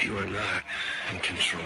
You are not in control.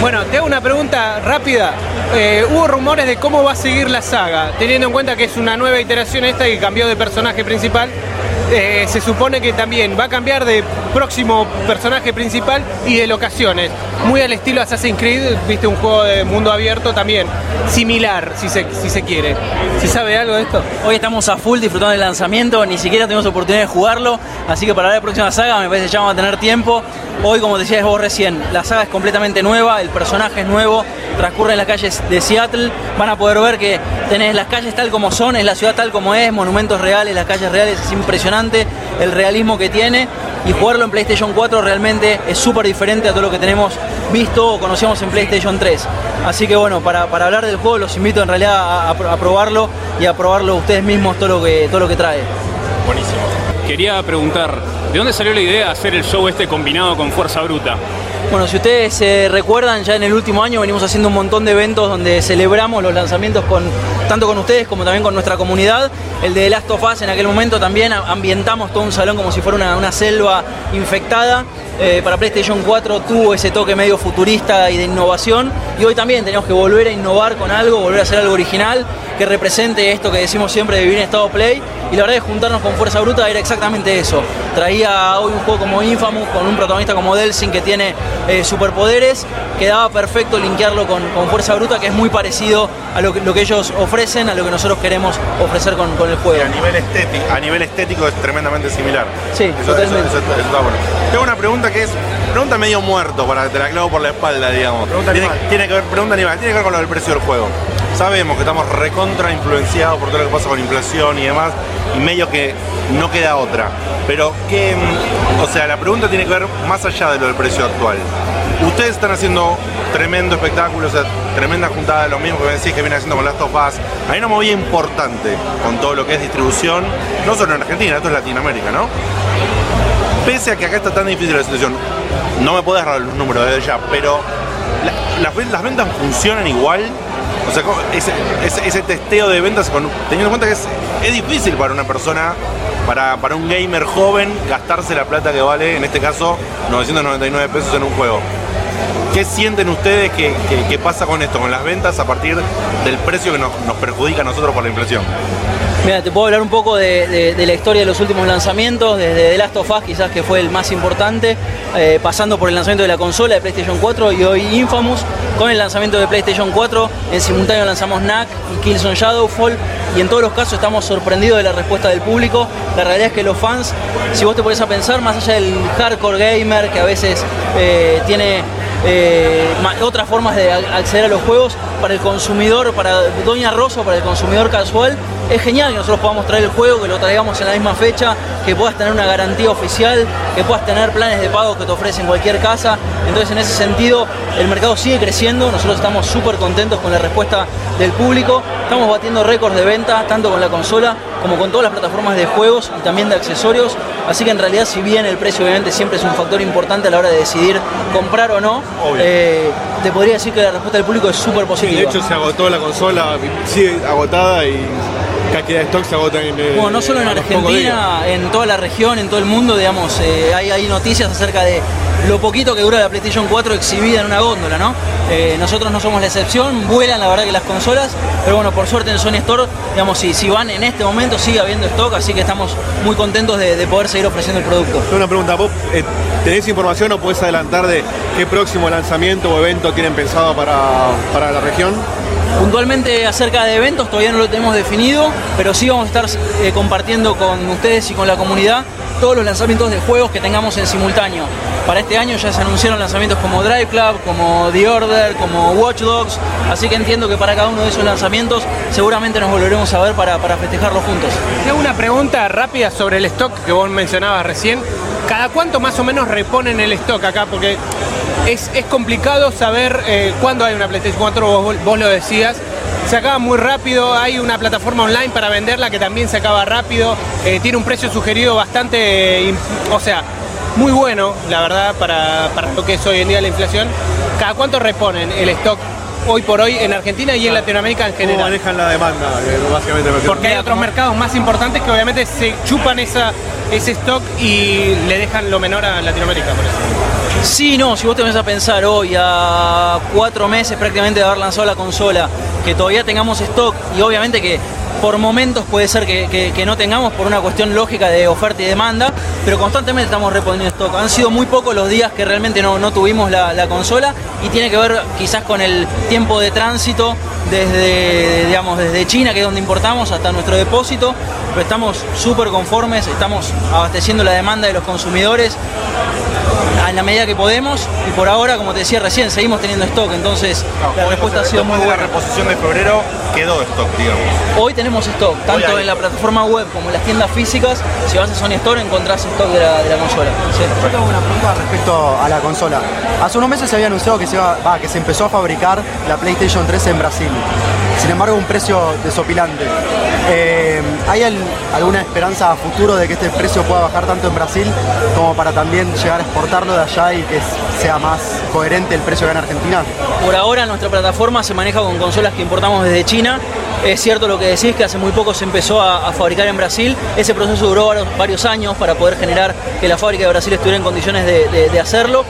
Bueno, te hago una pregunta rápida. Eh, hubo rumores de cómo va a seguir la saga, teniendo en cuenta que es una nueva iteración esta y cambió de personaje principal. Eh, se supone que también va a cambiar de próximo personaje principal y de locaciones. Muy al estilo Assassin's Creed, viste un juego de mundo abierto también, similar si se, si se quiere. ¿Se sabe algo de esto? Hoy estamos a full disfrutando del lanzamiento, ni siquiera tuvimos oportunidad de jugarlo, así que para la próxima saga me parece que ya vamos a tener tiempo. Hoy, como decías vos recién, la saga es completamente nueva, el personaje es nuevo, transcurre en las calles de Seattle, van a poder ver que tenés las calles tal como son, es la ciudad tal como es, monumentos reales, las calles reales, es impresionante el realismo que tiene y jugarlo en PlayStation 4 realmente es súper diferente a todo lo que tenemos visto o conocíamos en PlayStation 3. Así que bueno, para, para hablar del juego los invito en realidad a probarlo y a probarlo ustedes mismos todo lo que, todo lo que trae. Buenísimo. Quería preguntar, ¿de dónde salió la idea de hacer el show este combinado con Fuerza Bruta? Bueno, si ustedes se recuerdan, ya en el último año venimos haciendo un montón de eventos donde celebramos los lanzamientos con tanto con ustedes como también con nuestra comunidad. El de Last of Us en aquel momento también ambientamos todo un salón como si fuera una, una selva infectada. Eh, para PlayStation 4 tuvo ese toque medio futurista y de innovación. Y hoy también tenemos que volver a innovar con algo, volver a hacer algo original que represente esto que decimos siempre de vivir en estado play. Y la verdad es juntarnos con Fuerza Bruta era exactamente eso. Traía hoy un juego como Infamous con un protagonista como Delsin que tiene eh, superpoderes. Quedaba perfecto linkearlo con, con Fuerza Bruta, que es muy parecido a lo que, lo que ellos ofrecen, a lo que nosotros queremos ofrecer con, con el juego. Y a nivel estético, a nivel estético es tremendamente similar. Sí, Eso, totalmente. eso- eso- eso está bueno. Tengo una pregunta que es, pregunta medio muerto, para que te la clavo por la espalda, digamos. Pregunta tiene, animal. tiene que ver, pregunta animal, tiene que ver con lo del precio del juego. Sabemos que estamos recontra influenciados por todo lo que pasa con inflación y demás, y medio que no queda otra. Pero que, o sea, la pregunta tiene que ver más allá de lo del precio actual. Ustedes están haciendo tremendo espectáculo, o sea, tremenda juntada, lo mismo que me decís que viene haciendo con Last of Us. Hay una movida importante con todo lo que es distribución, no solo en Argentina, esto es Latinoamérica, ¿no? Pese a que acá está tan difícil la situación, no me puedes dar los números desde ya, pero la- las, ven- las ventas funcionan igual. O sea, ese, testeo de ventas, teniendo en cuenta que es difícil para una persona, para, para un gamer joven, gastarse la plata que vale, en este caso, 999 pesos en un juego. ¿Qué sienten ustedes que, que- pasa con esto, con las ventas a partir del precio que nos, nos perjudica a nosotros por la inflación? Mira, te puedo hablar un poco de, de- de la historia de los últimos lanzamientos, desde The Last of Us quizás que fue el más importante, eh, pasando por el lanzamiento de la consola de PlayStation 4 y hoy Infamous, con el lanzamiento de PlayStation 4, en simultáneo lanzamos Knack y Killzone Shadowfall, y en todos los casos estamos sorprendidos de la respuesta del público. La realidad es que los fans, si vos te pones a pensar, más allá del hardcore gamer que a veces eh, tiene eh, otras formas de acceder a los juegos para el consumidor, para Doña Rosa, para el consumidor casual. Es genial que nosotros podamos traer el juego, que lo traigamos en la misma fecha, que puedas tener una garantía oficial, que puedas tener planes de pago que te ofrecen cualquier casa. Entonces, en ese sentido, el mercado sigue creciendo. Nosotros estamos súper contentos con la respuesta del público. Estamos batiendo récords de venta, tanto con la consola como con todas las plataformas de juegos y también de accesorios. Así que en realidad, si bien el precio obviamente siempre es un factor importante a la hora de decidir comprar o no, eh, te podría decir que la respuesta del público es súper Sí, positiva. de hecho se agotó la consola, sigue agotada y cantidad de stock se agota en el- Bueno, no solo en. Argentina, en toda la región, en todo el mundo, digamos, eh, hay, hay noticias acerca de lo poquito que dura la PlayStation 4 exhibida en una góndola, ¿no? Eh, nosotros no somos la excepción, vuelan la verdad que las consolas, pero bueno, por suerte en Sony Store, digamos, si, si van en este momento sigue habiendo stock, así que estamos muy contentos de, de poder seguir ofreciendo el producto. Una pregunta, ¿vos eh, tenés información o podés adelantar de qué próximo lanzamiento o evento tienen pensado para, para la región? Puntualmente acerca de eventos todavía no lo tenemos definido, pero sí vamos a estar eh, compartiendo con ustedes y con la comunidad todos los lanzamientos de juegos que tengamos en simultáneo. Para este año ya se anunciaron lanzamientos como Drive Club, como The Order, como Watch Dogs, así que entiendo que para cada uno de esos lanzamientos seguramente nos volveremos a ver para, para festejarlos juntos. Te hago una pregunta rápida sobre el stock que vos mencionabas recién. ¿Cada cuánto más o menos reponen el stock acá? Porque es, es complicado saber eh, cuándo hay una PlayStation 4, vos, vos lo decías. Se acaba muy rápido, hay una plataforma online para venderla que también se acaba rápido, eh, tiene un precio sugerido bastante, eh, o sea, muy bueno, la verdad, para, para lo que es hoy en día la inflación. ¿Cada cuánto reponen el stock hoy por hoy en Argentina y en Latinoamérica en ¿Cómo general? manejan la demanda? Eh, básicamente me Porque hay otros mercados más importantes que obviamente se chupan esa, ese stock y le dejan lo menor a Latinoamérica, por eso. Sí, no, si vos te vas a pensar hoy, a cuatro meses prácticamente de haber lanzado la consola, que todavía tengamos stock y obviamente que por momentos puede ser que, no tengamos por una cuestión lógica de oferta y demanda, pero constantemente estamos reponiendo stock. Han sido muy pocos los días que realmente no, no tuvimos la, la consola y tiene que ver quizás con el tiempo de tránsito desde, digamos, desde China, que es donde importamos, hasta nuestro depósito, pero estamos súper conformes, estamos abasteciendo la demanda de los consumidores en la medida que podemos y por ahora, como te decía recién, seguimos teniendo stock, entonces la respuesta ha sido muy buena. la reposición de febrero quedó stock, digamos. Hoy tenemos stock, tanto en la plataforma web como en las tiendas físicas. Si vas a Sony Store encontrás stock de la, de la consola. Sí. Yo tengo una pregunta respecto a la consola. Hace unos meses se había anunciado que se, iba- va, que se empezó a fabricar la PlayStation 3 en Brasil. Sin embargo, un precio desopilante. Eh, ¿Hay al- alguna esperanza a futuro de que este precio pueda bajar tanto en Brasil como para también llegar a exportarlo de allá y que sea más coherente el precio acá en Argentina? Por ahora nuestra plataforma se maneja con consolas que importamos desde China. Es cierto lo que decís, que hace muy poco se empezó a, fabricar en Brasil. Ese proceso duró varios, años para poder generar que la fábrica de Brasil estuviera en condiciones de, hacerlo.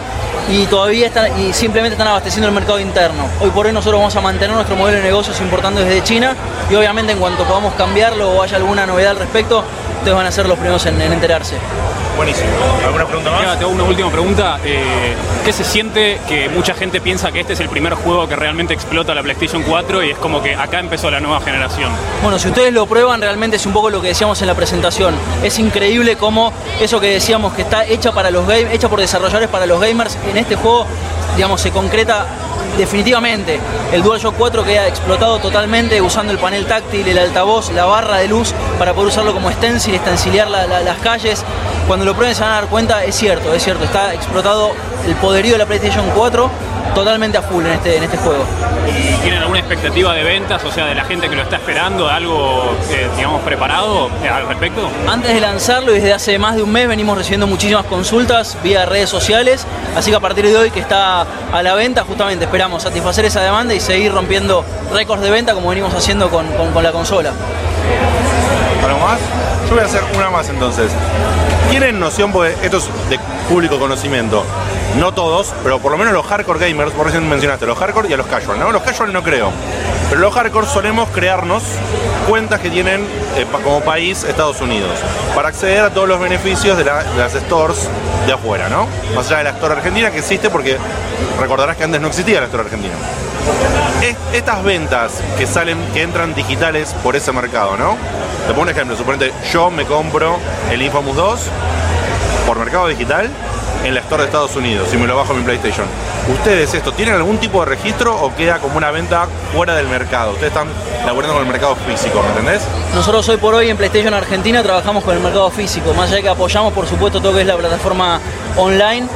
Y todavía están, y simplemente están abasteciendo el mercado interno. Hoy por hoy nosotros vamos a mantener nuestro modelo de negocios importando desde China y obviamente en cuanto podamos cambiarlo o haya alguna novedad al respecto, ustedes van a ser los primeros en enterarse. Buenísimo. ¿Alguna pregunta más? te hago una última pregunta. Eh, ¿Qué se siente que mucha gente piensa que este es el primer juego que realmente explota la PlayStation 4 y es como que acá empezó la nueva generación? Bueno, si ustedes lo prueban, realmente es un poco lo que decíamos en la presentación. Es increíble cómo eso que decíamos que está hecha para los game, hecha por desarrolladores para los gamers, en este juego, digamos, se concreta definitivamente. El DualShock 4 queda explotado totalmente usando el panel táctil, el altavoz, la barra de luz para poder usarlo como stencil, estencilear la- la- las calles. Cuando lo prueben se van a dar cuenta, es cierto, es cierto, está explotado el poderío de la PlayStation 4 totalmente a full en este, en este juego. ¿Y tienen alguna expectativa de ventas, o sea, de la gente que lo está esperando, algo, eh, digamos, preparado eh, al respecto? Antes de lanzarlo y desde hace más de un mes venimos recibiendo muchísimas consultas vía redes sociales, así que a partir de hoy que está a la venta, justamente esperamos satisfacer esa demanda y seguir rompiendo récords de venta como venimos haciendo con, con- con la consola. ¿Algo más? Yo voy a hacer una más entonces. ¿Tienen noción, porque esto es de público conocimiento? No todos, pero por lo menos los hardcore gamers, vos recién mencionaste, los hardcore y a los casual, ¿no? Los casual no creo. Pero los hardcore solemos crearnos cuentas que tienen eh, como país Estados Unidos para acceder a todos los beneficios de, la- de las stores de afuera, ¿no? Más allá de la store argentina que existe porque recordarás que antes no existía la store argentina. Es- estas ventas que salen, que entran digitales por ese mercado, ¿no? Te pongo un ejemplo, suponete, yo me compro el Infamous 2 por mercado digital en la Store de Estados Unidos y me lo bajo en mi PlayStation. ¿Ustedes esto tienen algún tipo de registro o queda como una venta fuera del mercado? Ustedes están laburando con el mercado físico, ¿me entendés? Nosotros hoy por hoy en PlayStation Argentina trabajamos con el mercado físico, más allá de que apoyamos por supuesto todo lo que es la plataforma online,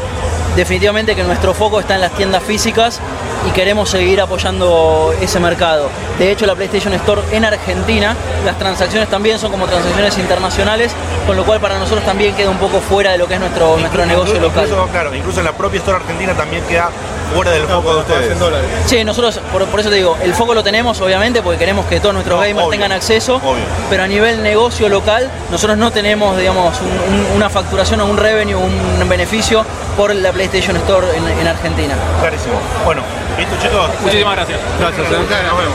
definitivamente que nuestro foco está en las tiendas físicas y queremos seguir apoyando ese mercado. De hecho, la PlayStation Store en Argentina, las transacciones también son como transacciones internacionales, con lo cual para nosotros también queda un poco fuera de lo que es nuestro, nuestro Incluso- negocio local. Incluso, claro, incluso en la propia Store argentina también queda fuera del foco de ustedes. Sí, nosotros, por, por eso te digo, el foco lo tenemos obviamente porque queremos que todos nuestros No, gamers obvio, tengan acceso, obvio. pero a nivel negocio local nosotros no tenemos, digamos, un- un- una facturación o un revenue, un beneficio por la PlayStation Store en, en Argentina. Clarísimo. Bueno, listo chicos. Muchísimas gracias. Gracias. ¿eh? Nos vemos.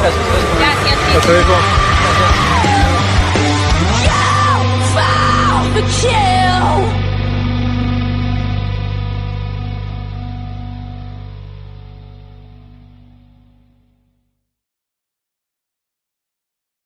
Gracias. Hasta luego.